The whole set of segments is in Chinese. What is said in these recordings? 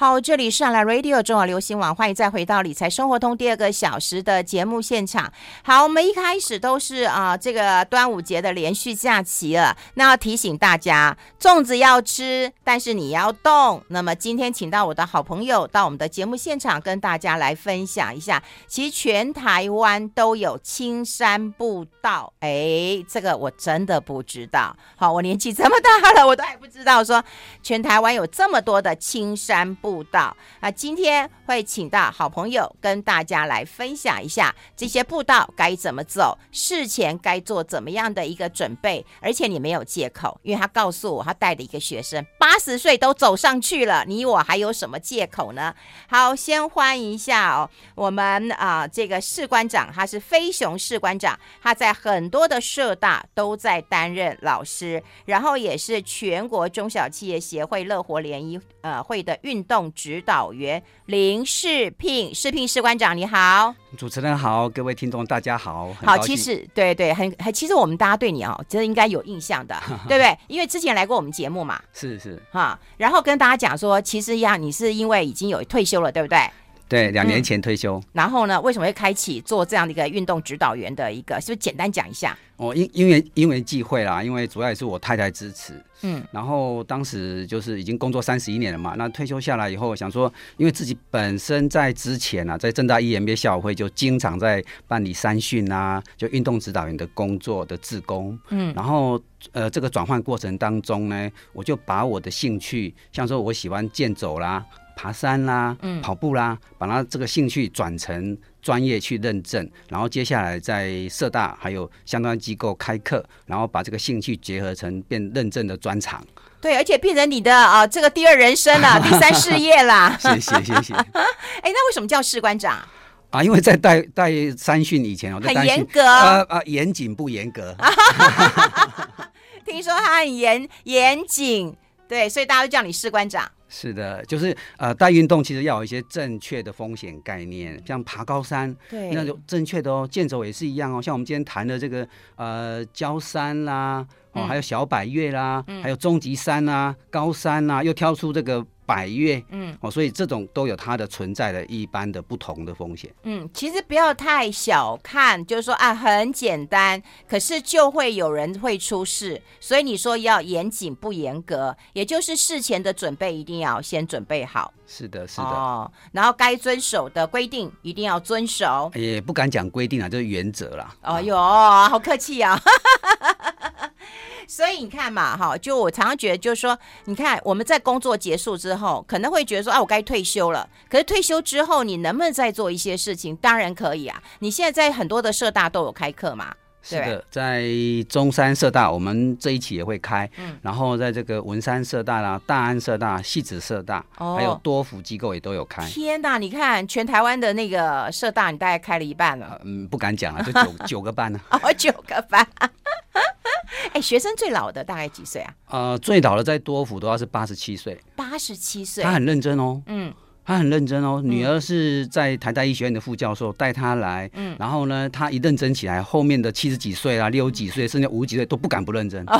好，这里是上来 Radio 中广流行网，欢迎再回到理财生活通第二个小时的节目现场。好，我们一开始都是啊，这个端午节的连续假期了，那要提醒大家，粽子要吃，但是你要动。那么今天请到我的好朋友到我们的节目现场，跟大家来分享一下。其实全台湾都有青山步道，哎，这个我真的不知道。好，我年纪这么大了，我都还不知道说全台湾有这么多的青山步。步道啊，今天会请到好朋友跟大家来分享一下这些步道该怎么走，事前该做怎么样的一个准备，而且你没有借口，因为他告诉我他带的一个学生八十岁都走上去了，你我还有什么借口呢？好，先欢迎一下哦，我们啊这个士官长，他是飞熊士官长，他在很多的社大都在担任老师，然后也是全国中小企业协会乐活联谊呃会的运动。指导员林世聘，世聘士官长你好，主持人好，各位听众大家好。好，其实对对，很很，其实我们大家对你哦，真的应该有印象的，对不对？因为之前来过我们节目嘛，是是哈，然后跟大家讲说，其实呀，你是因为已经有退休了，对不对？对，两年前退休。嗯，然后呢，为什么会开启做这样的一个运动指导员的一个？是不是简单讲一下？哦，因因为因为忌讳啦，因为主要也是我太太支持。嗯，然后当时就是已经工作三十一年了嘛，那退休下来以后，想说，因为自己本身在之前啊，在正大 EMBA 校友会就经常在办理三训啊，就运动指导员的工作的志工。嗯，然后呃，这个转换过程当中呢，我就把我的兴趣，像说我喜欢健走啦。爬山啦，嗯，跑步啦，把他这个兴趣转成专业去认证，然后接下来在社大还有相关机构开课，然后把这个兴趣结合成变认证的专长。对，而且变成你的啊、呃，这个第二人生了，第三事业啦。谢谢谢谢。哎，那为什么叫士官长啊？因为在带带三训以前，很严格，呃呃，严谨不严格？听说他很严严谨，对，所以大家都叫你士官长。是的，就是呃，带运动其实要有一些正确的风险概念，像爬高山，对，那种正确的哦，健走也是一样哦。像我们今天谈的这个呃，焦山啦，哦，还有小百岳啦，嗯、还有终极山啊、高山啊，又挑出这个。百越，嗯，哦，所以这种都有它的存在的一般的不同的风险。嗯，其实不要太小看，就是说啊，很简单，可是就会有人会出事。所以你说要严谨不严格，也就是事前的准备一定要先准备好。是的，是的。哦，然后该遵守的规定一定要遵守。也不敢讲规定啊，就是原则啦。哦哟，好客气啊。所以你看嘛，哈，就我常常觉得，就是说，你看我们在工作结束之后，可能会觉得说，啊，我该退休了。可是退休之后，你能不能再做一些事情？当然可以啊。你现在在很多的社大都有开课嘛？是的，在中山社大，我们这一期也会开。嗯。然后在这个文山社大啦、大安社大、戏子社大，哦，还有多福机构也都有开。天哪，你看全台湾的那个社大，你大概开了一半了。嗯，不敢讲了，就九 九个班呢。哦，九个班。哎，学生最老的大概几岁啊？呃，最老的在多福都要是八十七岁。八十七岁，他很认真哦。嗯，他很认真哦。女儿是在台大医学院的副教授带他来。嗯，然后呢，他一认真起来，后面的七十几岁啊、六十几岁，甚至五十几岁都不敢不认真。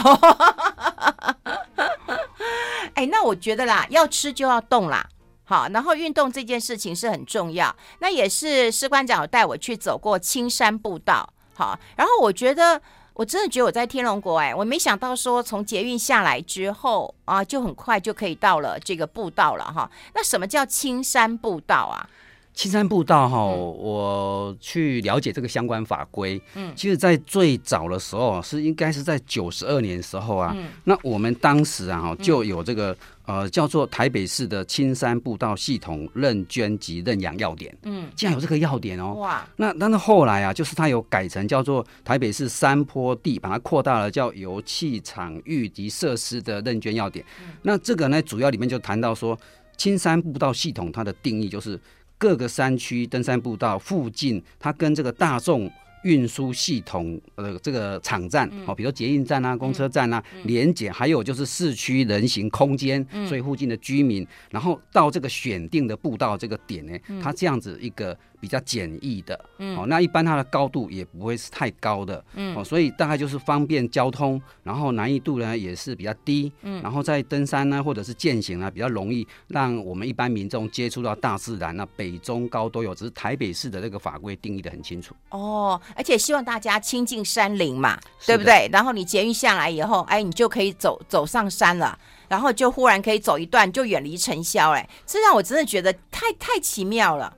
哎，那我觉得啦，要吃就要动啦。好，然后运动这件事情是很重要。那也是士官长有带我去走过青山步道。好，然后我觉得。我真的觉得我在天龙国哎，我没想到说从捷运下来之后啊，就很快就可以到了这个步道了哈。那什么叫青山步道啊？青山步道哈，我去了解这个相关法规。嗯，其实，在最早的时候是应该是在九十二年的时候啊。嗯，那我们当时啊，就有这个。呃，叫做台北市的青山步道系统认捐及认养要点。嗯，竟然有这个要点哦。哇，那但是后来啊，就是它有改成叫做台北市山坡地，把它扩大了叫油气场域及设施的认捐要点。嗯，那这个呢，主要里面就谈到说，青山步道系统它的定义就是各个山区登山步道附近，它跟这个大众运输系统呃这个场站哦，比如捷运站啊、公车站啊，连接，还有就是市区人行空间，所以附近的居民，然后到这个选定的步道这个点呢，它这样子一个。比较简易的，嗯哦，那一般它的高度也不会是太高的，嗯，哦，所以大概就是方便交通，然后难易度呢也是比较低，嗯，然后在登山呢或者是健行呢比较容易让我们一般民众接触到大自然，那北中高都有，只是台北市的这个法规定义的很清楚。哦，而且希望大家亲近山林嘛，对不对？然后你捷运下来以后，哎，你就可以走走上山了，然后就忽然可以走一段，就远离尘嚣，哎，这让我真的觉得太太奇妙了。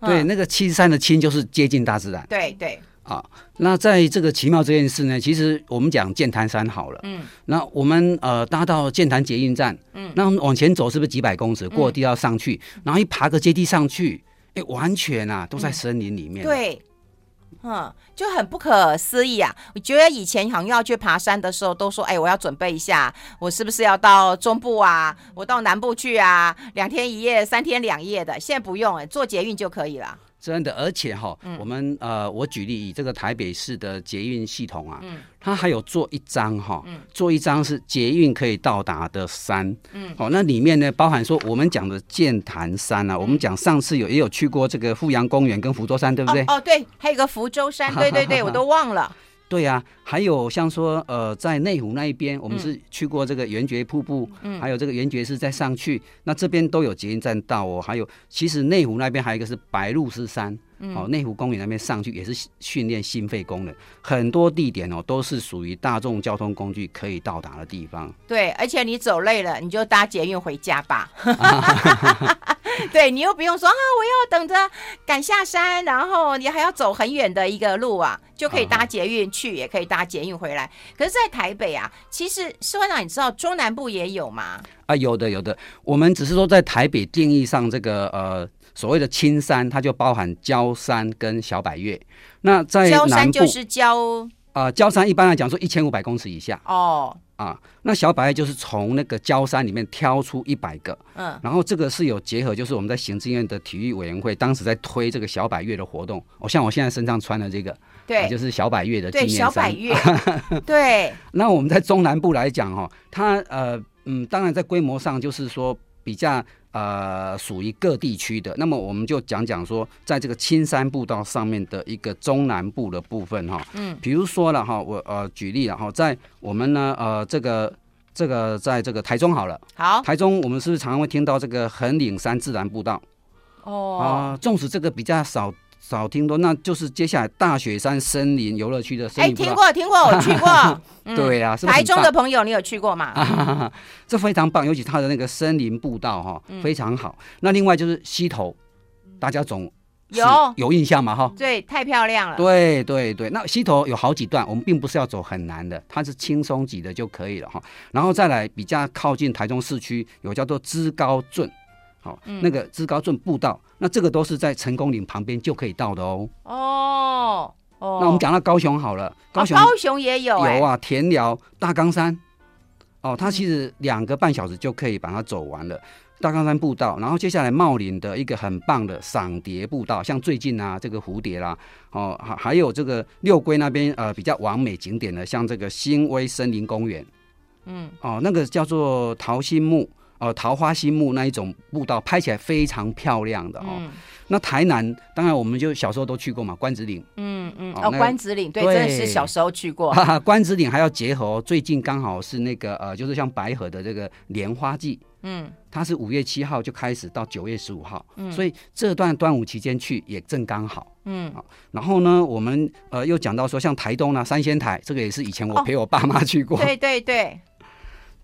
对，那个亲山的亲就是接近大自然。对对。啊，那在这个奇妙这件事呢，其实我们讲剑潭山好了。嗯。那我们呃搭到剑潭捷运站，嗯，那往前走是不是几百公尺？过地要上去，嗯、然后一爬个阶梯上去，哎，完全啊都在森林里面。嗯、对。嗯，就很不可思议啊！我觉得以前好像要去爬山的时候，都说：“哎，我要准备一下，我是不是要到中部啊？我到南部去啊？两天一夜、三天两夜的。”现在不用，哎，坐捷运就可以了。真的，而且哈，我们呃，我举例以这个台北市的捷运系统啊，它还有做一张哈，做一张是捷运可以到达的山，嗯，好，那里面呢包含说我们讲的剑潭山啊，我们讲上次有也有去过这个富阳公园跟福州山，对不对？哦，对，还有个福州山，对对对，我都忘了。对呀、啊，还有像说，呃，在内湖那一边，我们是去过这个圆觉瀑布，嗯，还有这个圆觉寺再上去，那这边都有捷运站到哦。还有，其实内湖那边还有一个是白鹭鸶山，嗯、哦，内湖公园那边上去也是训练心肺功能，很多地点哦都是属于大众交通工具可以到达的地方。对，而且你走累了，你就搭捷运回家吧。对，你又不用说啊，我要等着赶下山，然后你还要走很远的一个路啊，就可以搭捷运去，也可以搭捷运回来。可是，在台北啊，其实士官长，你知道中南部也有吗？啊，有的，有的。我们只是说在台北定义上，这个呃所谓的青山，它就包含焦山跟小百岳。那在南部，郊山就是郊啊，焦山一般来讲说一千五百公尺以下哦。啊，那小百叶就是从那个焦山里面挑出一百个，嗯，然后这个是有结合，就是我们在行政院的体育委员会当时在推这个小百月的活动。哦，像我现在身上穿的这个，对，啊、就是小百月的纪念衫。对，小百月，对。那我们在中南部来讲，哈，它呃嗯，当然在规模上就是说比较。呃，属于各地区的，那么我们就讲讲说，在这个青山步道上面的一个中南部的部分哈，嗯，比如说了哈，我呃举例了哈，在我们呢呃这个这个在这个台中好了，好，台中我们是不是常常会听到这个横岭山自然步道？哦，啊、呃，纵使这个比较少。少听多，那就是接下来大雪山森林游乐区的森林。哎，听过听过，我去过。对呀、啊，是是台中的朋友，你有去过吗？这非常棒，尤其它的那个森林步道哈，非常好。嗯、那另外就是溪头，大家总有有印象嘛？哈，对，太漂亮了。对对对，那溪头有好几段，我们并不是要走很难的，它是轻松级的就可以了哈。然后再来比较靠近台中市区，有叫做知高圳。好，嗯、那个知高镇步道，那这个都是在成功岭旁边就可以到的哦。哦哦，那我们讲到高雄好了，高雄、哦、高雄也有、欸、有啊，田寮大冈山，哦，它其实两个半小时就可以把它走完了。大冈山步道，然后接下来茂林的一个很棒的赏蝶步道，像最近啊这个蝴蝶啦，哦还还有这个六龟那边呃比较完美景点的，像这个新威森林公园，嗯，哦那个叫做桃心木。呃，桃花心木那一种步道拍起来非常漂亮的哦。嗯、那台南当然我们就小时候都去过嘛，关子岭。嗯嗯。哦，关子岭对，真的是小时候去过。哈哈，关子岭还要结合、哦，最近刚好是那个呃，就是像白河的这个莲花季。嗯。它是五月七号就开始到九月十五号，嗯、所以这段端午期间去也正刚好。嗯。然后呢，我们呃又讲到说，像台东呢，三仙台这个也是以前我陪我爸妈去过。哦、对对对。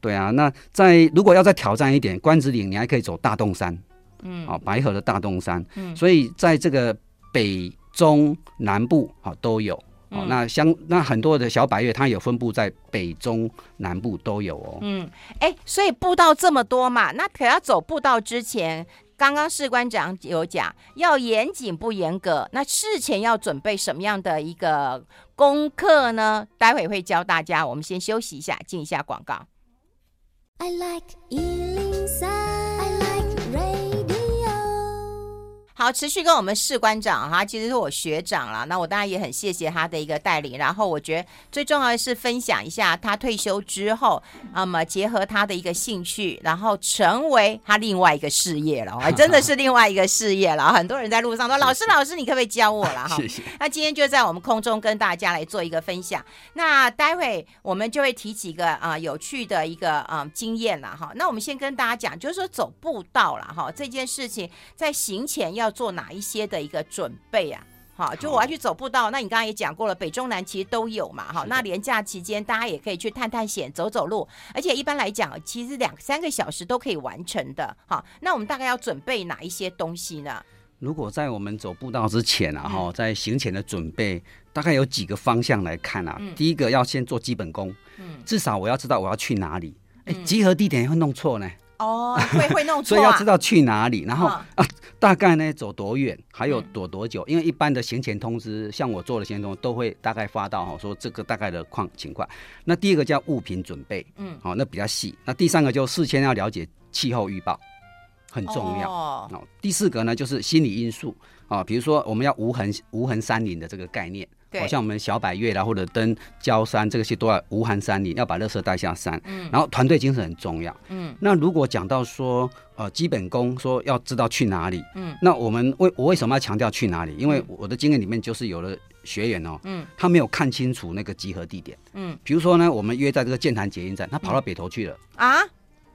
对啊，那在如果要再挑战一点，关子岭你还可以走大洞山，嗯，哦，白河的大洞山，嗯，所以在这个北中南部啊都有，哦、嗯，那相那很多的小百岳它有分布在北中南部都有哦，嗯，哎，所以步道这么多嘛，那可要走步道之前，刚刚士官长有讲要严谨不严格，那事前要准备什么样的一个功课呢？待会会教大家，我们先休息一下，进一下广告。I like eating Sound. 好，持续跟我们士官长哈，其实是我学长了，那我当然也很谢谢他的一个带领。然后我觉得最重要的是分享一下他退休之后，那么结合他的一个兴趣，然后成为他另外一个事业了，真的是另外一个事业了。很多人在路上说：“老师，老师，你可不可以教我了？”哈，谢谢。那今天就在我们空中跟大家来做一个分享。那待会我们就会提几个啊有趣的一个啊经验了哈。那我们先跟大家讲，就是说走步道了哈，这件事情在行前。要做哪一些的一个准备啊？好，就我要去走步道。那你刚刚也讲过了，北中南其实都有嘛。哈，那连假期间大家也可以去探探险、走走路，而且一般来讲，其实两三个小时都可以完成的。好，那我们大概要准备哪一些东西呢？如果在我们走步道之前啊，哈，在行前的准备，大概有几个方向来看啊。第一个要先做基本功，嗯，至少我要知道我要去哪里。哎，集合地点会弄错呢。哦，会会弄错，所以要知道去哪里，然后啊，大概呢走多远，还有躲多久，因为一般的行前通知，像我做的行前通知都会大概发到哈，说这个大概的况情况。那第二个叫物品准备，嗯，好，那比较细。那第三个就事先要了解气候预报，很重要。哦，第四个呢就是心理因素啊，比如说我们要无痕无痕山林的这个概念。好像我们小百岳啦，或者登焦山，这些都要无寒山林，要把垃圾带下山。嗯，然后团队精神很重要。嗯，那如果讲到说，呃，基本功，说要知道去哪里。嗯，那我们为我为什么要强调去哪里？因为我的经验里面就是有了学员哦，嗯，他没有看清楚那个集合地点。嗯，比如说呢，我们约在这个剑潭捷运站，他跑到北投去了。啊？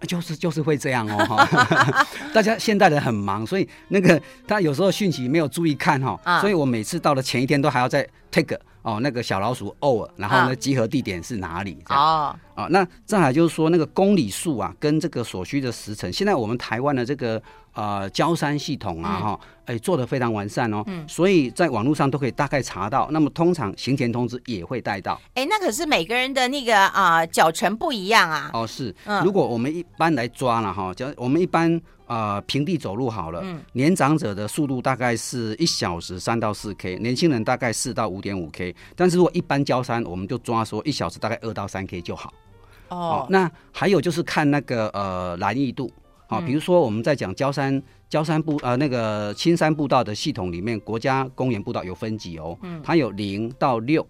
就是就是会这样哦，哈，大家现代人很忙，所以那个他有时候讯息没有注意看哈，所以我每次到了前一天都还要再 take 哦，那个小老鼠 over，然后呢集合地点是哪里？哦，啊，那再来就是说那个公里数啊，跟这个所需的时辰，现在我们台湾的这个呃交山系统啊，哈，哎做的非常完善哦，嗯，所以在网络上都可以大概查到。那么通常行前通知也会带到。哎，那可是每个人的那个啊脚程不一样啊。哦，是，如果我们一般来抓了哈，就我们一般。啊、呃，平地走路好了。嗯，年长者的速度大概是一小时三到四 K，年轻人大概四到五点五 K。但是如果一般交山，我们就抓说一小时大概二到三 K 就好。哦，哦，那还有就是看那个呃难易度啊、哦，比如说我们在讲焦山焦山步呃那个青山步道的系统里面，国家公园步道有分级哦，嗯，它有零到六。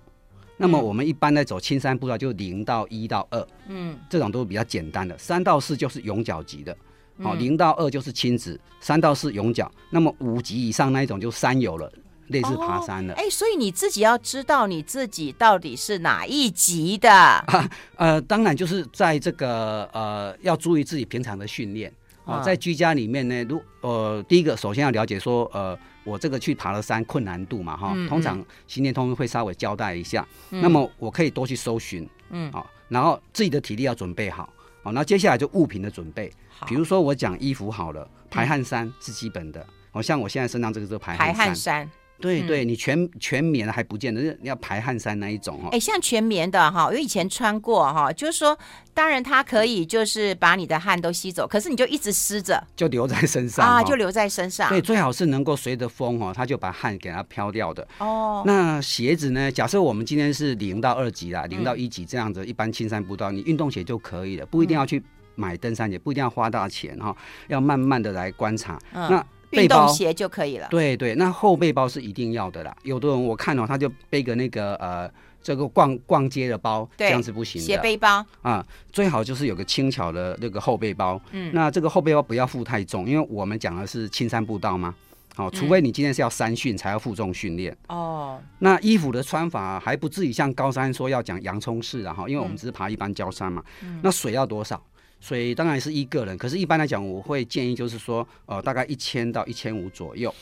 那么我们一般在走青山步道就零到一到二，嗯，这种都是比较简单的，三到四就是永脚级的。好，零到二就是亲子，三到四永角，那么五级以上那一种就山友了，类似爬山了。哎、哦欸，所以你自己要知道你自己到底是哪一级的。啊、呃，当然就是在这个呃，要注意自己平常的训练。在居家里面呢，如呃，第一个首先要了解说，呃，我这个去爬了山困难度嘛，哈、嗯，通常行前通会稍微交代一下。嗯、那么我可以多去搜寻，嗯，啊，然后自己的体力要准备好。好，那接下来就物品的准备。比如说我讲衣服好了，排汗衫是基本的。好像我现在身上这个是排汗衫。排汗衫。对对，你全全棉还不见得，你要排汗衫那一种哦。哎，像全棉的哈，我以前穿过哈，就是说，当然它可以就是把你的汗都吸走，可是你就一直湿着，就留在身上啊，就留在身上。对，最好是能够随着风哦，它就把汗给它飘掉的。哦。那鞋子呢？假设我们今天是零到二级啦，零到一级这样子，一般青山步道，你运动鞋就可以了，不一定要去买登山鞋，不一定要花大钱哈，要慢慢的来观察。那。运动鞋就可以了。对对，那后背包是一定要的啦。有的人我看哦，他就背个那个呃，这个逛逛街的包，这样子不行的。斜背包啊，最好就是有个轻巧的那个后背包。嗯，那这个后背包不要负太重，因为我们讲的是青山步道嘛。哦，除非你今天是要三训才要负重训练。哦、嗯。那衣服的穿法还不至于像高山说要讲洋葱式的哈，因为我们只是爬一般郊山嘛。嗯。那水要多少？水当然是一个人，可是一般来讲，我会建议就是说，呃，大概一千到一千五左右，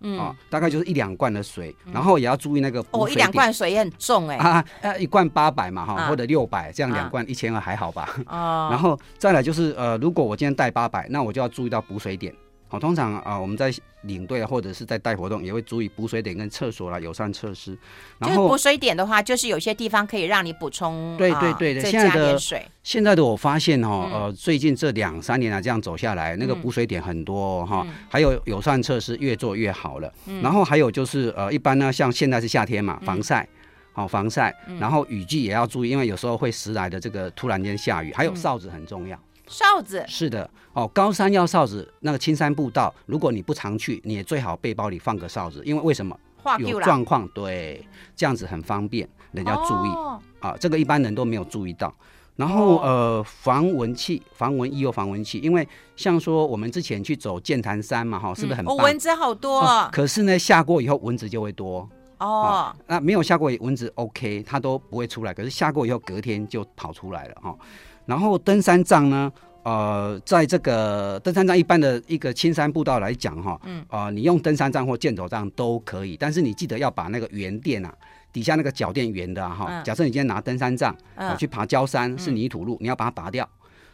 嗯，啊，大概就是一两罐的水，嗯、然后也要注意那个哦，一两罐水也很重哎，啊，呃，一罐八百嘛哈，啊、或者六百，这样两罐一千二还好吧？哦，然后再来就是呃，如果我今天带八百，那我就要注意到补水点。好，通常啊，我们在领队或者是在带活动，也会注意补水点跟厕所啦、友善设施。然后补水点的话，就是有些地方可以让你补充。对对对的，现在的现在的我发现哈，呃，最近这两三年啊，这样走下来，那个补水点很多哈，还有友善设施越做越好了。然后还有就是呃，一般呢，像现在是夏天嘛，防晒，好防晒，然后雨季也要注意，因为有时候会时来的这个突然间下雨，还有哨子很重要。哨子是的哦，高山要哨子，那个青山步道，如果你不常去，你也最好背包里放个哨子，因为为什么？有状况，对，这样子很方便，人家注意、哦、啊，这个一般人都没有注意到。然后、哦、呃，防蚊器、防蚊衣、防蚊器，因为像说我们之前去走剑潭山嘛，哈，是不是很棒？嗯哦、蚊子好多、啊，可是呢，下过以后蚊子就会多哦、啊。那没有下过蚊子，OK，它都不会出来。可是下过以后，隔天就跑出来了哈、啊。然后登山杖呢，呃，在这个登山杖一般的一个青山步道来讲哈，嗯，呃，你用登山杖或健走杖都可以，但是你记得要把那个圆垫啊。底下那个脚垫圆的哈、啊，假设你今天拿登山杖、嗯、去爬焦山，是泥土路，你要把它拔掉。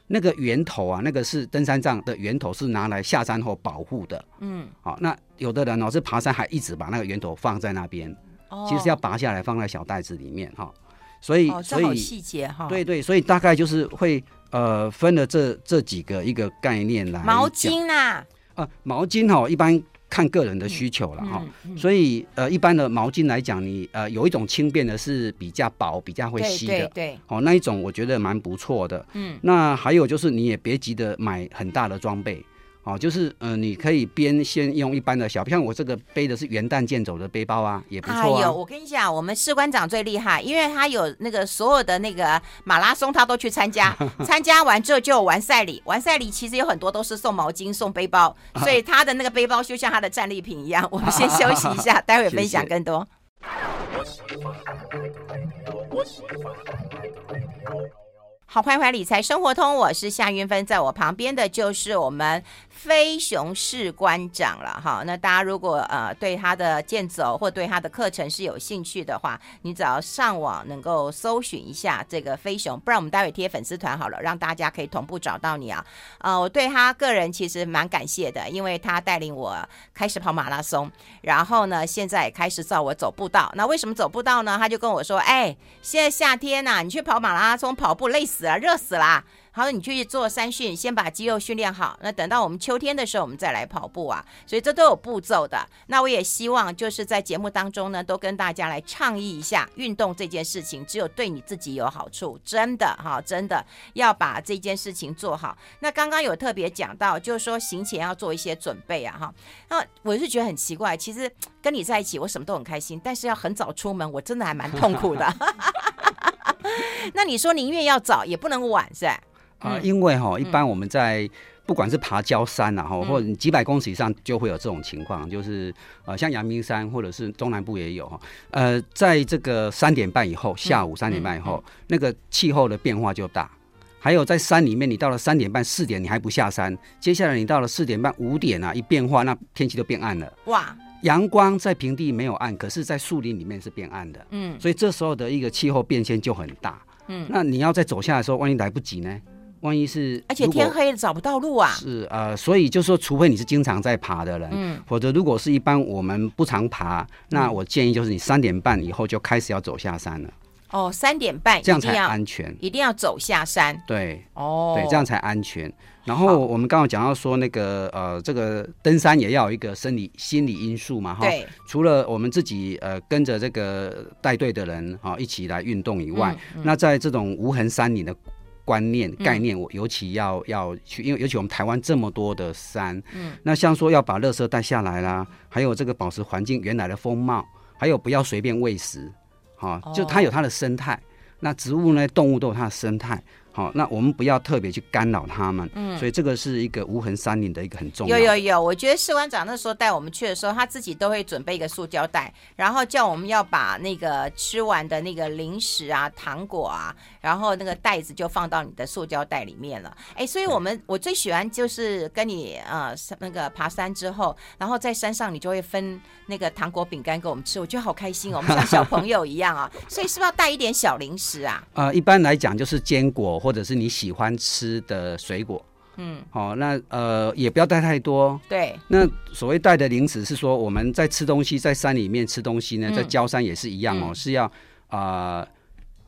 那个圆头啊，那个是登山杖的圆头，是拿来下山后保护的。嗯，好，那有的人哦是爬山还一直把那个圆头放在那边，哦、其实要拔下来放在小袋子里面哈。所以，哦、所以细节哈，对对，所以大概就是会呃分了这这几个一个概念来。毛巾呐、啊，啊，毛巾哈一般。看个人的需求了哈、嗯嗯，所以呃，一般的毛巾来讲，你呃有一种轻便的是比较薄、比较会吸的，对，对，对，哦，那一种我觉得蛮不错的。嗯，那还有就是你也别急着买很大的装备。哦，就是嗯、呃，你可以边先用一般的小，像我这个背的是元旦健走的背包啊，也不错啊。哎呦，我跟你讲，我们士官长最厉害，因为他有那个所有的那个马拉松，他都去参加，参加完之后就有完赛礼，完赛礼其实有很多都是送毛巾、送背包，所以他的那个背包就像他的战利品一样。我们先休息一下，待会分享更多。好，欢迎回来理财生活通，我是夏云芬，在我旁边的就是我们。飞熊士官长了哈，那大家如果呃对他的健走或对他的课程是有兴趣的话，你只要上网能够搜寻一下这个飞熊，不然我们待会贴粉丝团好了，让大家可以同步找到你啊。呃，我对他个人其实蛮感谢的，因为他带领我开始跑马拉松，然后呢现在也开始照我走步道。那为什么走步道呢？他就跟我说，哎，现在夏天呐、你去跑马拉松跑步累死了，热死了。好，你去做三训，先把肌肉训练好。那等到我们秋天的时候，我们再来跑步啊。所以这都有步骤的。那我也希望就是在节目当中呢，都跟大家来倡议一下，运动这件事情只有对你自己有好处，真的哈，真的要把这件事情做好。那刚刚有特别讲到，就是说行前要做一些准备啊，哈。那我是觉得很奇怪，其实跟你在一起，我什么都很开心，但是要很早出门，我真的还蛮痛苦的。那你说宁愿要早，也不能晚，是？啊、呃，因为哈，一般我们在不管是爬焦山呐，哈、嗯，或者几百公尺以上，就会有这种情况，就是呃，像阳明山或者是中南部也有哈，呃，在这个三点半以后，下午三点半以后，那个气候的变化就大。还有在山里面，你到了三点半、四点，你还不下山，接下来你到了四点半、五点啊，一变化，那天气就变暗了。哇，阳光在平地没有暗，可是在树林里面是变暗的。嗯，所以这时候的一个气候变迁就很大。嗯，那你要再走下来的时候，万一来不及呢？万一是，而且天黑了找不到路啊！是呃，所以就是说，除非你是经常在爬的人，嗯，否则如果是一般我们不常爬，那我建议就是你三点半以后就开始要走下山了。哦，三点半这样才安全，一定要走下山。对，哦，对，这样才安全。然后我们刚刚讲到说那个呃，这个登山也要有一个生理心理因素嘛，哈。对。除了我们自己呃跟着这个带队的人哈一起来运动以外，嗯嗯、那在这种无痕山林的。观念概念，我尤其要、嗯、要去，因为尤其我们台湾这么多的山，嗯，那像说要把垃圾带下来啦，还有这个保持环境原来的风貌，还有不要随便喂食，好、哦，就它有它的生态，那植物呢，动物都有它的生态。好，那我们不要特别去干扰他们。嗯，所以这个是一个无痕山林的一个很重要。有有有，我觉得士官长那时候带我们去的时候，他自己都会准备一个塑胶袋，然后叫我们要把那个吃完的那个零食啊、糖果啊，然后那个袋子就放到你的塑胶袋里面了。哎，所以我们我最喜欢就是跟你呃那个爬山之后，然后在山上你就会分那个糖果饼干给我们吃，我觉得好开心哦，我们像小朋友一样啊。所以是不是要带一点小零食啊？呃，一般来讲就是坚果。或者是你喜欢吃的水果，嗯，好、哦，那呃也不要带太多。对，那所谓带的零食是说我们在吃东西，在山里面吃东西呢，在焦山也是一样哦，嗯、是要啊、呃、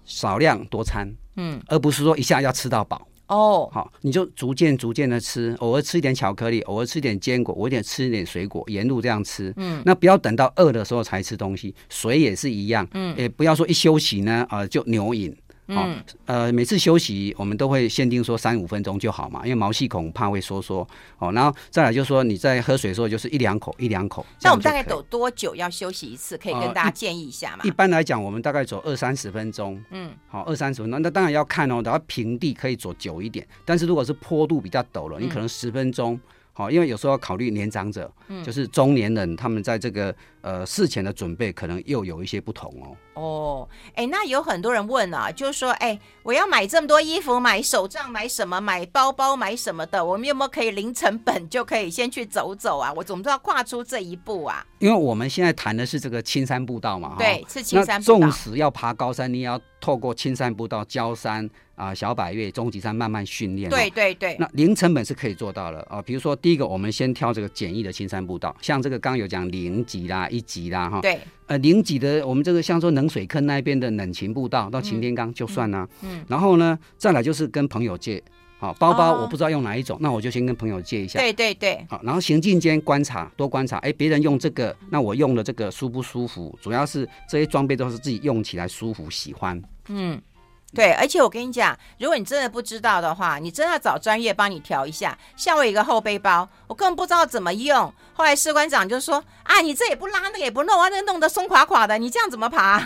少量多餐，嗯，而不是说一下要吃到饱。哦，好，你就逐渐逐渐的吃，偶尔吃一点巧克力，偶尔吃一点坚果，偶尔吃一点水果，沿路这样吃。嗯，那不要等到饿的时候才吃东西，水也是一样。嗯，也不要说一休息呢，啊、呃、就牛饮。嗯，呃，每次休息我们都会限定说三五分钟就好嘛，因为毛细孔怕会收缩。哦，然后再来就是说你在喝水的时候就是一两口一两口。那我们大概走多久要休息一次？可以跟大家建议一下嘛？呃、一,一般来讲，我们大概走二三十分钟。嗯，好，二三十分钟，那当然要看哦，然后平地可以走久一点，但是如果是坡度比较陡了，你可能十分钟。嗯好，因为有时候要考虑年长者，嗯，就是中年人，他们在这个呃事前的准备可能又有一些不同哦。哦，哎，那有很多人问啊，就是说，哎，我要买这么多衣服，买手杖，买什么，买包包，买什么的，我们有没有可以零成本就可以先去走走啊？我怎么知道跨出这一步啊？因为我们现在谈的是这个青山步道嘛，对，是青山步道。那纵使要爬高山，你也要透过青山步道、焦山。啊，小百岳、终极山慢慢训练，对对对，那零成本是可以做到的啊。比如说，第一个，我们先挑这个简易的青山步道，像这个刚刚有讲零级啦、一级啦，哈，对，呃，零级的，我们这个像说冷水坑那边的冷情步道到擎天岗就算啦。嗯，嗯，然后呢，再来就是跟朋友借，好，包包我不知道用哪一种，哦，那我就先跟朋友借一下。对对对，好，然后行进间观察，多观察，哎，别人用这个，那我用的这个舒不舒服？主要是这些装备都是自己用起来舒服、喜欢。嗯。对，而且我跟你讲，如果你真的不知道的话，你真的要找专业帮你调一下。像我有一个后背包，我根本不知道怎么用。后来士官长就说：“啊，你这也不拉，那个也不弄，啊，那弄得松垮垮的，你这样怎么爬？”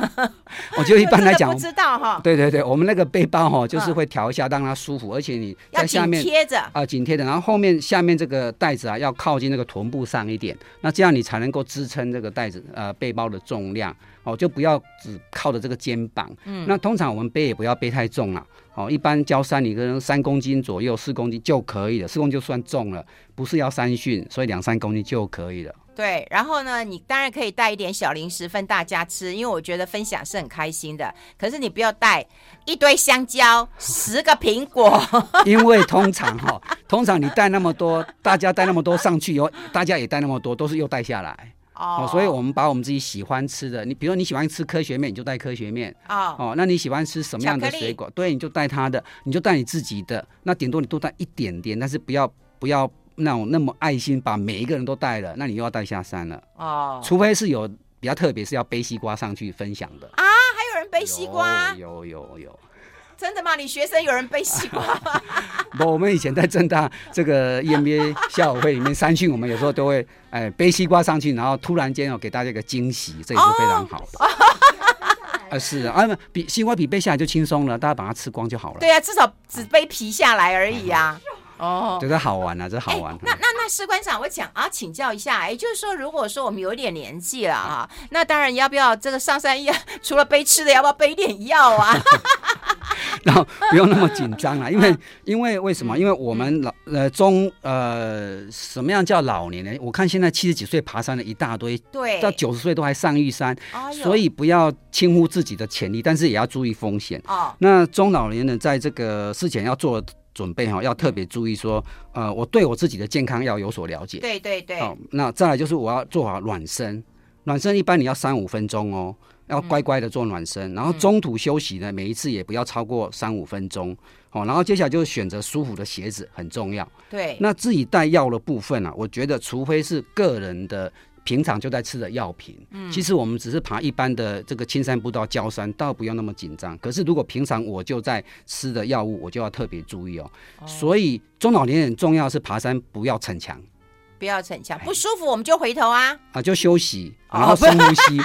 我觉得一般来讲，不知道哈。对对对，我们那个背包哈，就是会调一下，让它舒服，而且你在下面贴着啊，紧贴着，然后后面下面这个袋子啊，要靠近那个臀部上一点，那这样你才能够支撑这个袋子呃背包的重量。哦，就不要只靠着这个肩膀。嗯，那通常我们背也不要背太重了。哦，一般郊山你可能三公斤左右，四公斤就可以了，四公斤就算重了，不是要三训，所以两三公斤就可以了。对，然后呢，你当然可以带一点小零食分大家吃，因为我觉得分享是很开心的。可是你不要带一堆香蕉、十个苹果，因为通常哈、哦，通常你带那么多，大家带那么多上去以后，大家也带那么多，都是又带下来。哦，oh. 所以我们把我们自己喜欢吃的，你比如说你喜欢吃科学面，你就带科学面。Oh. 哦，那你喜欢吃什么样的水果？对，你就带它的，你就带你自己的。那顶多你多带一点点，但是不要不要那种那么爱心，把每一个人都带了，那你又要带下山了。哦，oh. 除非是有比较特别，是要背西瓜上去分享的。啊，还有人背西瓜？有有有。有有真的吗？你学生有人背西瓜吗？不，我们以前在正大这个 EMBA 校友会里面三训，我们有时候都会哎背西瓜上去，然后突然间哦给大家一个惊喜，这也是非常好的。啊、哦，是啊，啊，比西瓜皮背下来就轻松了，大家把它吃光就好了。对啊，至少只背皮下来而已啊。哦，觉得好玩啊，这好玩。那那那士官长，我讲啊，请教一下，哎，就是说，如果说我们有点年纪了啊，那当然要不要这个上山要除了背吃的，要不要背点药啊？然后不用那么紧张了，因为因为为什么？因为我们老呃中呃什么样叫老年人？我看现在七十几岁爬山的一大堆，对，到九十岁都还上玉山，所以不要轻忽自己的潜力，但是也要注意风险。哦，那中老年人在这个事前要做准备哈，要特别注意说，呃，我对我自己的健康要有所了解。对对对。好，那再来就是我要做好暖身，暖身一般你要三五分钟哦。要乖乖的做暖身，嗯、然后中途休息呢，每一次也不要超过三五分钟。哦，然后接下来就是选择舒服的鞋子很重要。对，那自己带药的部分啊，我觉得除非是个人的平常就在吃的药品，嗯，其实我们只是爬一般的这个青山步道、焦山，倒不用那么紧张。可是如果平常我就在吃的药物，我就要特别注意哦。哦，所以中老年人重要是爬山不要逞强，不要逞强，不舒服我们就回头啊，啊就休息，然后深呼吸。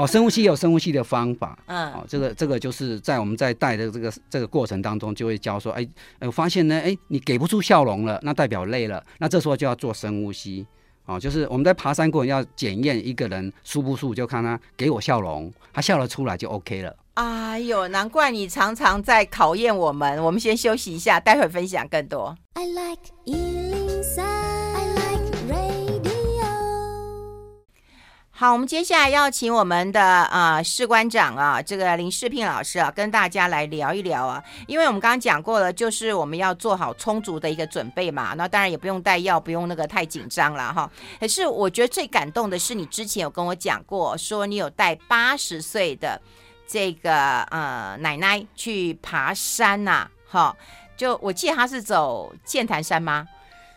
哦哦，深呼吸有深呼吸的方法，嗯，哦，这个这个就是在我们在带的这个这个过程当中，就会教说，哎，哎，我发现呢，哎，你给不出笑容了，那代表累了，那这时候就要做深呼吸，哦，就是我们在爬山过程要检验一个人舒不舒服，就看他给我笑容，他笑得出来就 OK 了。哎呦，难怪你常常在考验我们，我们先休息一下，待会分享更多。I like 好，我们接下来要请我们的啊士官长啊，这个林世聘老师啊，跟大家来聊一聊啊。因为我们刚刚讲过了，就是我们要做好充足的一个准备嘛。那当然也不用带药，不用那个太紧张了哈。可是我觉得最感动的是，你之前有跟我讲过，说你有带八十岁的这个呃奶奶去爬山呐、啊。哈，就我记得他是走剑潭山吗？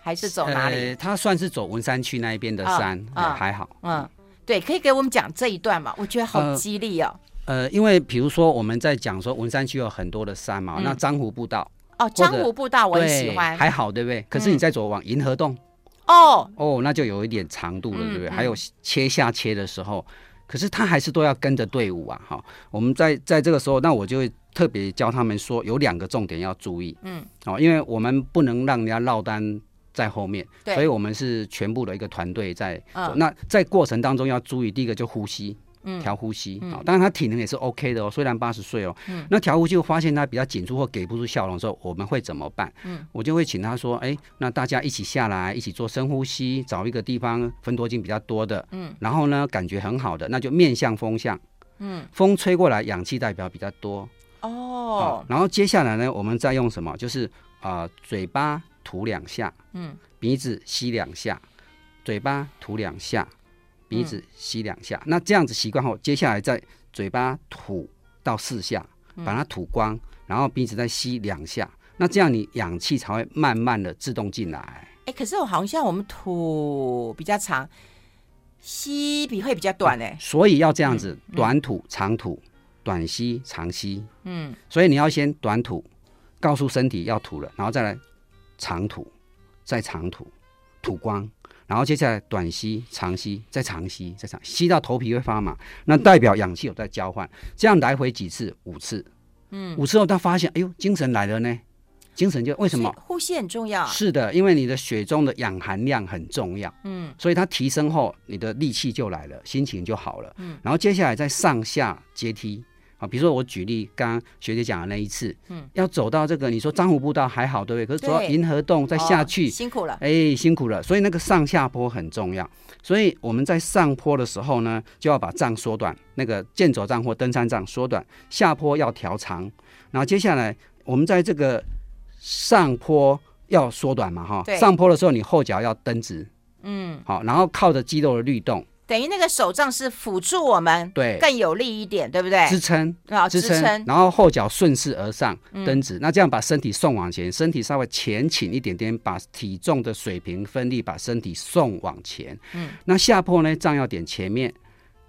还是走哪里？呃、他算是走文山区那一边的山，哦哦、还好。嗯。对，可以给我们讲这一段吗？我觉得好激励哦。呃，因为比如说我们在讲说文山区有很多的山嘛，嗯、那漳湖步道哦，漳湖步道我很喜欢，还好对不对？可是你再走往银河洞，哦、嗯、哦，那就有一点长度了，对不对？还有切下切的时候，可是他还是都要跟着队伍啊，哈。我们在在这个时候，那我就会特别教他们说，有两个重点要注意，嗯，哦，因为我们不能让人家落单。在后面，对。所以我们是全部的一个团队在那在过程当中要注意，第一个就呼吸，嗯，调呼吸。啊。当然他体能也是 OK 的哦，虽然八十岁哦，嗯，那调呼吸发现他比较紧促或给不出笑容的时候，我们会怎么办？嗯，我就会请他说，哎，那大家一起下来，一起做深呼吸，找一个地方分多精比较多的，嗯，然后呢，感觉很好的，那就面向风向，嗯，风吹过来，氧气代表比较多，哦，然后接下来呢，我们再用什么？就是啊、呃，嘴巴。吐两下，嗯，鼻子吸两下，嘴巴吐两下，鼻子吸两下。嗯、那这样子习惯后，接下来再嘴巴吐到四下，把它吐光，然后鼻子再吸两下。那这样你氧气才会慢慢的自动进来。哎、欸，可是我好像我们吐比较长，吸比会比较短哎、欸，所以要这样子，短吐长吐，短吸长吸。嗯，所以你要先短吐，告诉身体要吐了，然后再来。长吐，再长吐，吐光，然后接下来短吸、长吸，再长吸，再长吸到头皮会发麻，那代表氧气有在交换。这样来回几次？五次。嗯，五次后他发现，哎呦，精神来了呢。精神就为什么？呼吸很重要。是的，因为你的血中的氧含量很重要。嗯，所以它提升后，你的力气就来了，心情就好了。嗯，然后接下来再上下阶梯。比如说我举例，刚刚学姐讲的那一次，嗯，要走到这个，你说张湖步道还好，对不对？可是走到银河洞再下去，哦，辛苦了，哎，辛苦了。所以那个上下坡很重要。所以我们在上坡的时候呢，就要把杖缩短，那个健走杖或登山杖缩短；下坡要调长。然后接下来我们在这个上坡要缩短嘛，哈对，上坡的时候你后脚要蹬直，嗯，好，然后靠着肌肉的律动。等于那个手杖是辅助我们，对，更有力一点，对不对？支撑啊，支撑，然后后脚顺势而上，蹬直，那这样把身体送往前，身体稍微前倾一点点，把体重的水平分力，把身体送往前。嗯，那下坡呢，杖要点前面，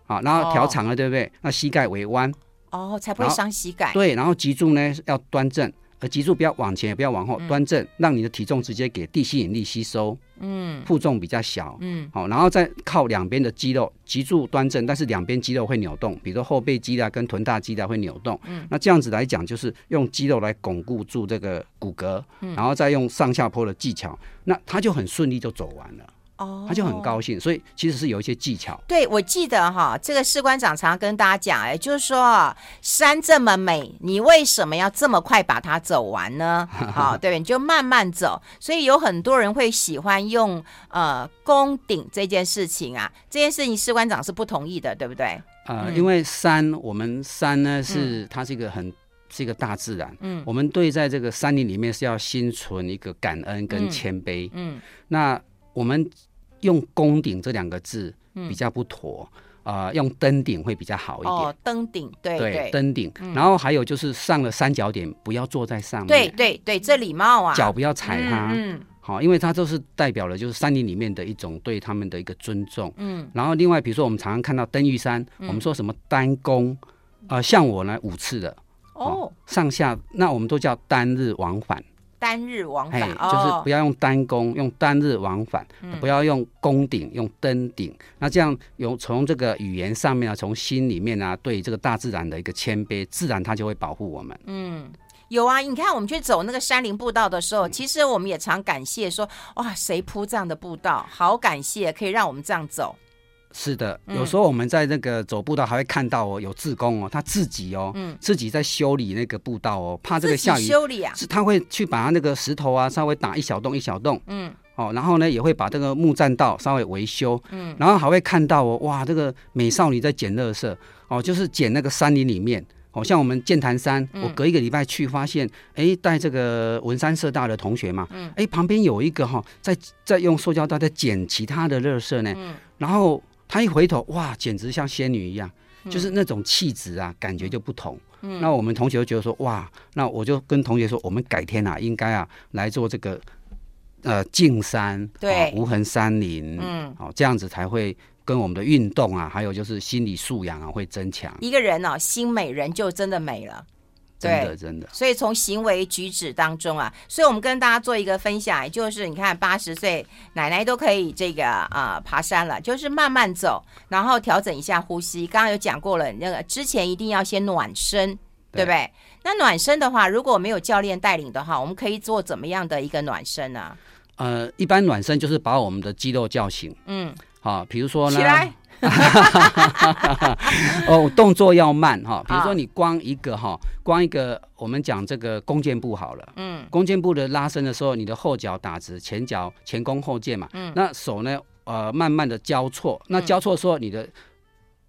好，然后调长了，对不对？那膝盖微弯，哦，才不会伤膝盖。对，然后脊柱呢要端正。脊柱不要往前，也不要往后，端正，让你的体重直接给地吸引力吸收。嗯，负重比较小。嗯，好，然后再靠两边的肌肉，脊柱端正，但是两边肌肉会扭动，比如说后背肌啊跟臀大肌啊会扭动。嗯，那这样子来讲，就是用肌肉来巩固住这个骨骼，然后再用上下坡的技巧，那它就很顺利就走完了。哦，他就很高兴，所以其实是有一些技巧。对，我记得哈，这个士官长常常跟大家讲，哎，就是说山这么美，你为什么要这么快把它走完呢？好，对，你就慢慢走。所以有很多人会喜欢用呃攻顶这件事情啊，这件事情士官长是不同意的，对不对？呃，因为山，我们山呢是它是一个很是一个大自然，嗯，我们对在这个山林里面是要心存一个感恩跟谦卑，嗯，那。我们用“攻顶”这两个字比较不妥，啊、用“登顶”会比较好一点。哦，登顶，对对，对，登顶。嗯、然后还有就是上了三角点，不要坐在上面。对对对，这礼貌啊，脚不要踩它。嗯，好、嗯，因为它都是代表了就是山林里面的一种对他们的一个尊重。嗯，然后另外比如说我们常常看到登玉山，嗯、我们说什么单攻，呃，像我呢五次的哦，上下那我们都叫单日往返。单日往返，就是不要用单攻，用单日往返，嗯、不要用攻顶，用登顶。那这样有从这个语言上面啊，从心里面啊，对这个大自然的一个谦卑，自然它就会保护我们。嗯，有啊，你看我们去走那个山林步道的时候，其实我们也常感谢说，哇，谁铺这样的步道，好感谢，可以让我们这样走。是的，有时候我们在那个走步道还会看到哦，有志工哦，他自己哦，嗯、自己在修理那个步道哦，怕这个下雨修理啊，是他会去把他那个石头啊稍微打一小洞一小洞，嗯，哦，然后呢也会把这个木栈道稍微维修，嗯，然后还会看到哦，哇，这个美少女在捡垃圾哦，就是捡那个山林里面，哦，像我们剑潭山，嗯、我隔一个礼拜去发现，哎，带这个文山社大的同学嘛，嗯，哎，旁边有一个哈、哦，在在用塑胶袋在捡其他的垃圾呢，嗯，然后。他一回头，哇，简直像仙女一样，嗯、就是那种气质啊，感觉就不同。嗯，那我们同学就觉得说，哇，那我就跟同学说，我们改天啊，应该啊来做这个呃净山，对，无痕山林，嗯，好，这样子才会跟我们的运动啊，还有就是心理素养啊会增强。一个人哦，心美人就真的美了。真的真的，所以从行为举止当中啊，所以我们跟大家做一个分享，就是你看八十岁奶奶都可以这个啊、呃、爬山了，就是慢慢走，然后调整一下呼吸。刚刚有讲过了，那个之前一定要先暖身，对，对不对？那暖身的话，如果没有教练带领的话，我们可以做怎么样的一个暖身呢？呃，一般暖身就是把我们的肌肉叫醒，嗯，好，比如说呢。起来 哦，动作要慢哈，比如说你光一个哈，光一个我们讲这个弓箭步好了，嗯，弓箭步的拉伸的时候，你的后脚打直，前脚前弓后箭嘛，嗯，那手呢，呃，慢慢的交错，那交错的时候，你的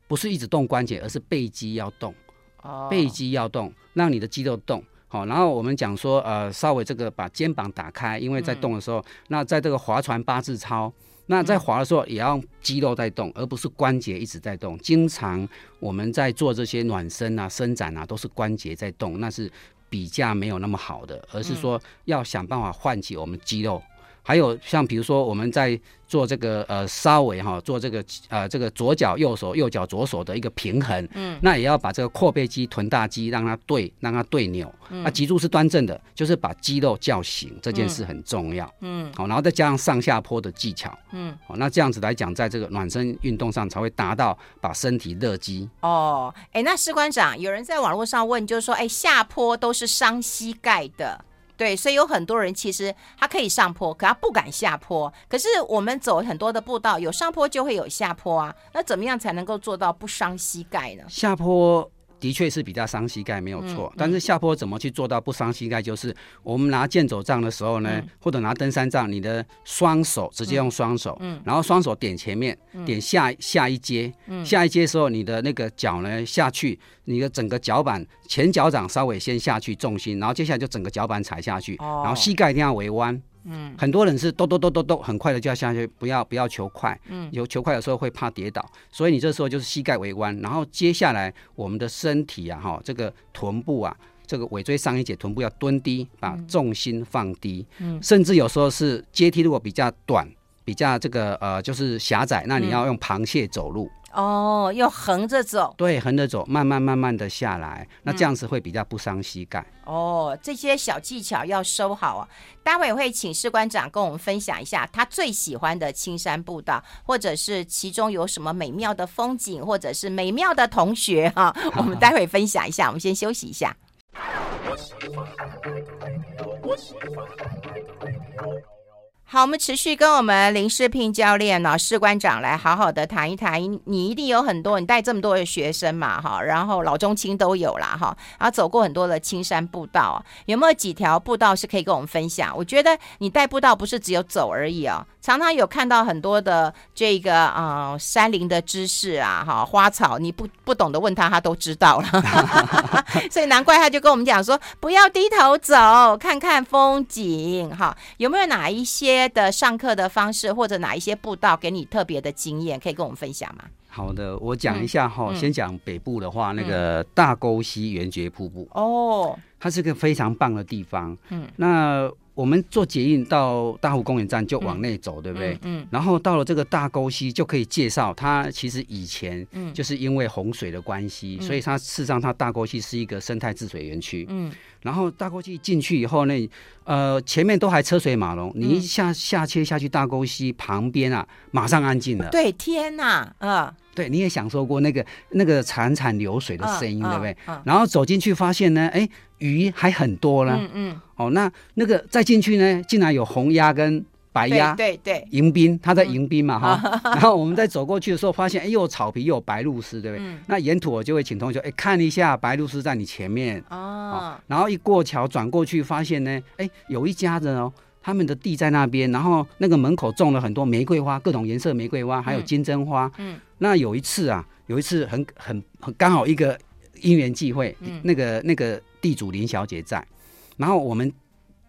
不是一直动关节，而是背肌要动，哦，背肌要动，让你的肌肉动，好，然后我们讲说，呃，稍微这个把肩膀打开，因为在动的时候，那在这个划船八字操。那在滑的时候，也要肌肉在动，而不是关节一直在动。经常我们在做这些暖身啊、伸展啊，都是关节在动，那是比较没有那么好的，而是说要想办法唤起我们肌肉。还有像比如说我们在。做这个呃，稍微哈，做这个呃，这个左脚右手，右脚左手的一个平衡，嗯，那也要把这个阔背肌、臀大肌让它对，让它对扭，嗯，那脊柱是端正的，就是把肌肉叫醒，这件事很重要，嗯，好，然后再加上上下坡的技巧，嗯，好，那这样子来讲，在这个暖身运动上才会达到把身体热肌。哦，哎，那士官长，有人在网络上问，就是说，哎，下坡都是伤膝盖的。对，所以有很多人其实他可以上坡，可他不敢下坡。可是我们走很多的步道，有上坡就会有下坡啊。那怎么样才能够做到不伤膝盖呢？下坡。的确是比较伤膝盖，没有错。但是下坡怎么去做到不伤膝盖？就是我们拿健走杖的时候呢，或者拿登山杖，你的双手直接用双手，然后双手点前面，点下下一阶，下一阶的时候，你的那个脚呢下去，你的整个脚板前脚掌稍微先下去重心，然后接下来就整个脚板踩下去，然后膝盖一定要微弯。嗯，很多人是咚咚咚咚咚，很快的就要下去，不要不要求快。嗯，有求快的时候会怕跌倒，所以你这时候就是膝盖微弯，然后接下来我们的身体啊，哈，这个臀部啊，这个尾椎上一节臀部要蹲低，把重心放低。嗯，甚至有时候是阶梯如果比较短，比较这个呃就是狭窄，那你要用螃蟹走路。哦，要横着走，对，横着走，慢慢慢慢的下来，那这样子会比较不伤膝盖。哦，这些小技巧要收好啊。待会会请士官长跟我们分享一下他最喜欢的青山步道，或者是其中有什么美妙的风景，或者是美妙的同学哈。我们待会分享一下，我们先休息一下。好，我们持续跟我们林世聘教练呢，士官长来好好的谈一谈。你一定有很多，你带这么多的学生嘛，哈，然后老中青都有啦，哈，然后走过很多的青山步道，有没有几条步道是可以跟我们分享？我觉得你带步道不是只有走而已哦。常常有看到很多的这个啊、呃、山林的知识啊，哈花草，你不不懂得问他，他都知道了，所以难怪他就跟我们讲说，不要低头走，看看风景，哈，有没有哪一些的上课的方式，或者哪一些步道给你特别的经验，可以跟我们分享吗？好的，我讲一下哈，嗯、先讲北部的话，嗯、那个大沟溪圆觉瀑布。哦，它是个非常棒的地方，嗯，那。我们坐捷运到大湖公园站就往内走，嗯、对不对？嗯。嗯，然后到了这个大沟溪就可以介绍，它其实以前嗯就是因为洪水的关系，嗯、所以它事实上它大沟溪是一个生态治水园区。嗯。然后大沟溪进去以后呢，呃，前面都还车水马龙，你一下下切下去大沟溪旁边啊，马上安静了。对，天哪，嗯。对，你也享受过那个那个潺潺流水的声音，对不对？然后走进去发现呢，哎。鱼还很多呢，嗯嗯，哦，那那个再进去呢，竟然有红鸭跟白鸭，对对，迎宾，他在迎宾嘛哈，然后我们在走过去的时候，发现哎，又有草皮又有白鹭鸶，对不对？那沿途我就会请同学哎看一下白鹭鸶在你前面。哦，然后一过桥转过去，发现呢，哎，有一家人哦，他们的地在那边，然后那个门口种了很多玫瑰花，各种颜色玫瑰花，还有金针花，嗯，那有一次啊，有一次很很很刚好一个因缘际会，那个那个。地主林小姐在，然后我们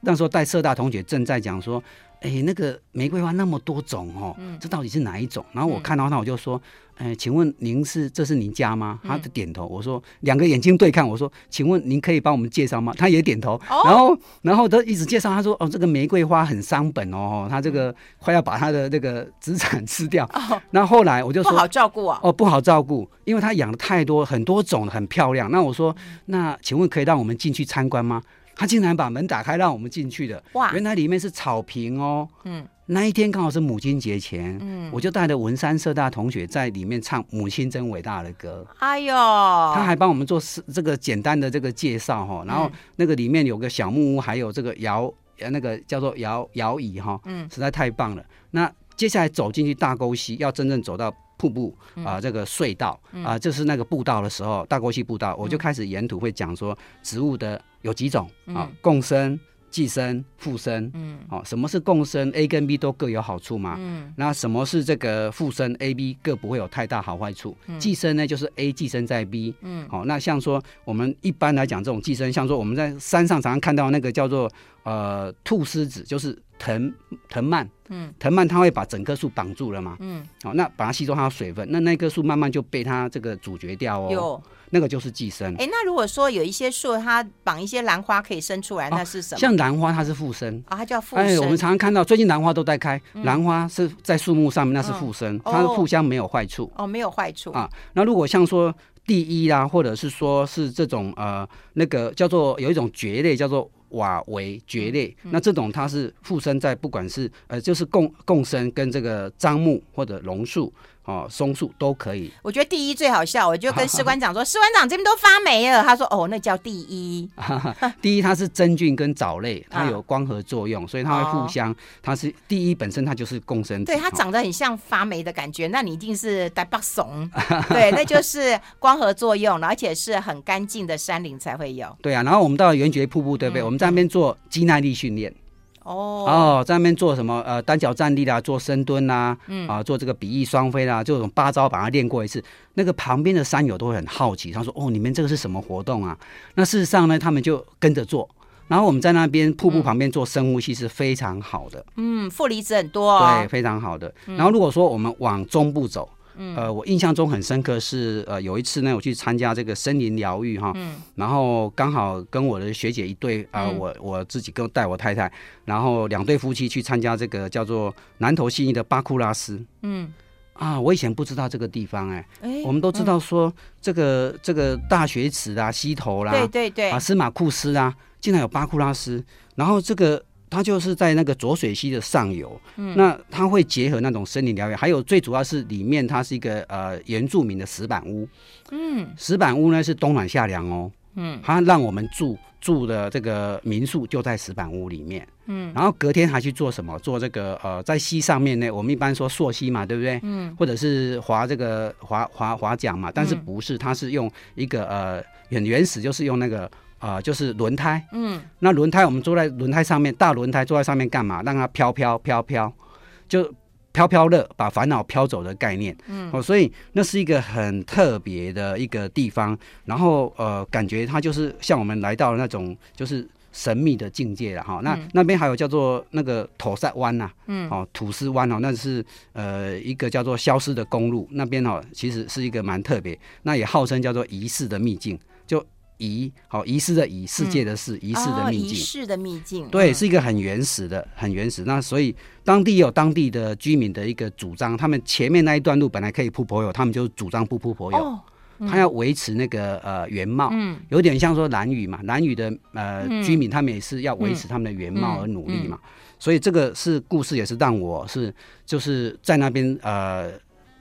那时候带社大同学正在讲说，哎，那个玫瑰花那么多种哦，嗯、这到底是哪一种？然后我看到他，我就说，哎，请问您是这是您家吗？他就点头。我说两个眼睛对看，我说，请问您可以帮我们介绍吗？他也点头。哦、然后然后他一直介绍，他说，哦，这个玫瑰花很伤本哦，他这个快要把他的这个资产 吃掉。哦，那后来我就说不好照顾啊。哦，不好照顾，因为他养了太多，很多种，很漂亮。那我说，那请问可以让我们进去参观吗？他竟然把门打开让我们进去的，哇！原来里面是草坪哦。嗯，那一天刚好是母亲节前，嗯，我就带着文山社大同学在里面唱《母亲真伟大》的歌。哎呦，他还帮我们做这个简单的这个介绍哈，然后那个里面有个小木屋，还有这个摇那个叫做摇摇椅哈，嗯，实在太棒了。那接下来走进去大沟溪，要真正走到。瀑布啊、呃，这个隧道啊，就、呃、是那个步道的时候，大沟溪步道，我就开始沿途会讲说植物的有几种啊，共生、寄生、附生。嗯，好，什么是共生？A 跟 B 都各有好处嘛。嗯，那什么是这个附生？A、B 各不会有太大好坏处。寄生呢，就是 A 寄生在 B。嗯，好，那像说我们一般来讲这种寄生，像说我们在山上常常看到那个叫做呃菟丝子，就是。藤藤蔓，嗯，藤蔓它会把整棵树绑住了嘛，嗯，好，那把它吸收它的水分，那那棵树慢慢就被它这个阻绝掉哦，有那个就是寄生。哎，那如果说有一些树它绑一些兰花可以生出来，那是什么？像兰花它是附生啊，它叫附生。哎，我们常常看到最近兰花都在开，兰花是在树木上面，那是附生，它互相没有坏处哦，没有坏处啊。那如果像说第一啦，或者是说是这种呃那个叫做有一种蕨类叫做。瓦为蕨类，嗯、那这种它是附生在不管是呃，就是共共生跟这个樟木或者榕树。哦，松树都可以。我觉得第一最好笑，我就跟士官长说：“ 士官长这边都发霉了。”他说：“哦，那叫第一。第一，它是真菌跟藻类，它有光合作用，所以它会互相。它是第一本身，它就是共生。对，它长得很像发霉的感觉，那你一定是带把怂。对，那就是光合作用，而且是很干净的山林才会有。对啊，然后我们到了圆觉瀑布，对不对？我们在那边做肌耐力训练。哦哦，在那边做什么？呃，单脚站立啦，做深蹲啦，嗯啊，做这个比翼双飞啦，这种八招把它练过一次。那个旁边的山友都会很好奇，他说：“哦，你们这个是什么活动啊？”那事实上呢，他们就跟着做。然后我们在那边瀑布旁边做深呼吸是非常好的。嗯，负离子很多哦。对，非常好的。然后如果说我们往中部走。呃，我印象中很深刻是，呃，有一次呢，我去参加这个森林疗愈哈，嗯、然后刚好跟我的学姐一对，啊、呃，我我自己跟带我太太，然后两对夫妻去参加这个叫做南投信义的巴库拉斯，嗯，啊，我以前不知道这个地方、欸，哎、欸，我们都知道说这个、嗯、这个大学池啦、溪头啦，对对对，啊，司马库斯啊，竟然有巴库拉斯，然后这个。它就是在那个浊水溪的上游，嗯，那它会结合那种森林疗愈，还有最主要是里面它是一个呃原住民的石板屋，嗯，石板屋呢是冬暖夏凉哦，嗯，它让我们住住的这个民宿就在石板屋里面，嗯，然后隔天还去做什么？做这个呃在溪上面呢，我们一般说溯溪嘛，对不对？嗯，或者是划这个划划划桨嘛，但是不是，它是用一个呃很原始，就是用那个。啊、呃，就是轮胎，嗯，那轮胎我们坐在轮胎上面，大轮胎坐在上面干嘛？让它飘飘飘飘，就飘飘乐，把烦恼飘走的概念，嗯，哦，所以那是一个很特别的一个地方，然后呃，感觉它就是像我们来到那种就是神秘的境界了哈。那、嗯、那边还有叫做那个土塞湾呐，嗯，哦，土司湾哦，那是呃一个叫做消失的公路，那边哦其实是一个蛮特别，那也号称叫做遗世的秘境，就。遗好遗失的遗世界的世遗世的秘境，遗世的秘境，对，是一个很原始的，很原始。那所以当地有当地的居民的一个主张，他们前面那一段路本来可以铺柏油，他们就主张不铺柏油，他要维持那个呃原貌，有点像说蓝屿嘛，蓝屿的呃居民他们也是要维持他们的原貌而努力嘛。所以这个是故事，也是让我是就是在那边呃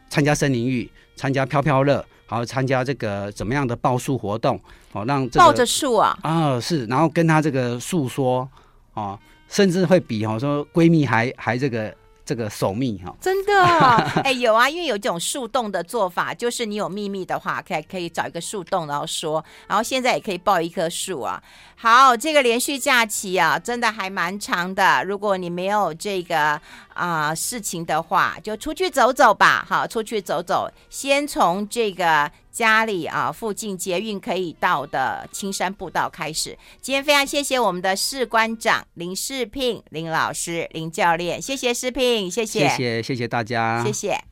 参加森林浴，参加飘飘乐。好，参加这个怎么样的报树活动？好，让、这个、抱着树啊啊是，然后跟他这个诉说啊，甚至会比哦说闺蜜还还这个。这个守密哈，真的 哎、欸、有啊，因为有这种树洞的做法，就是你有秘密的话，可以可以找一个树洞，然后说，然后现在也可以抱一棵树啊。好，这个连续假期啊，真的还蛮长的。如果你没有这个啊、呃、事情的话，就出去走走吧。好，出去走走，先从这个。家里啊附近捷运可以到的青山步道开始。今天非常谢谢我们的士官长林世聘林老师林教练，谢谢世聘，谢谢，谢谢谢谢大家，谢谢。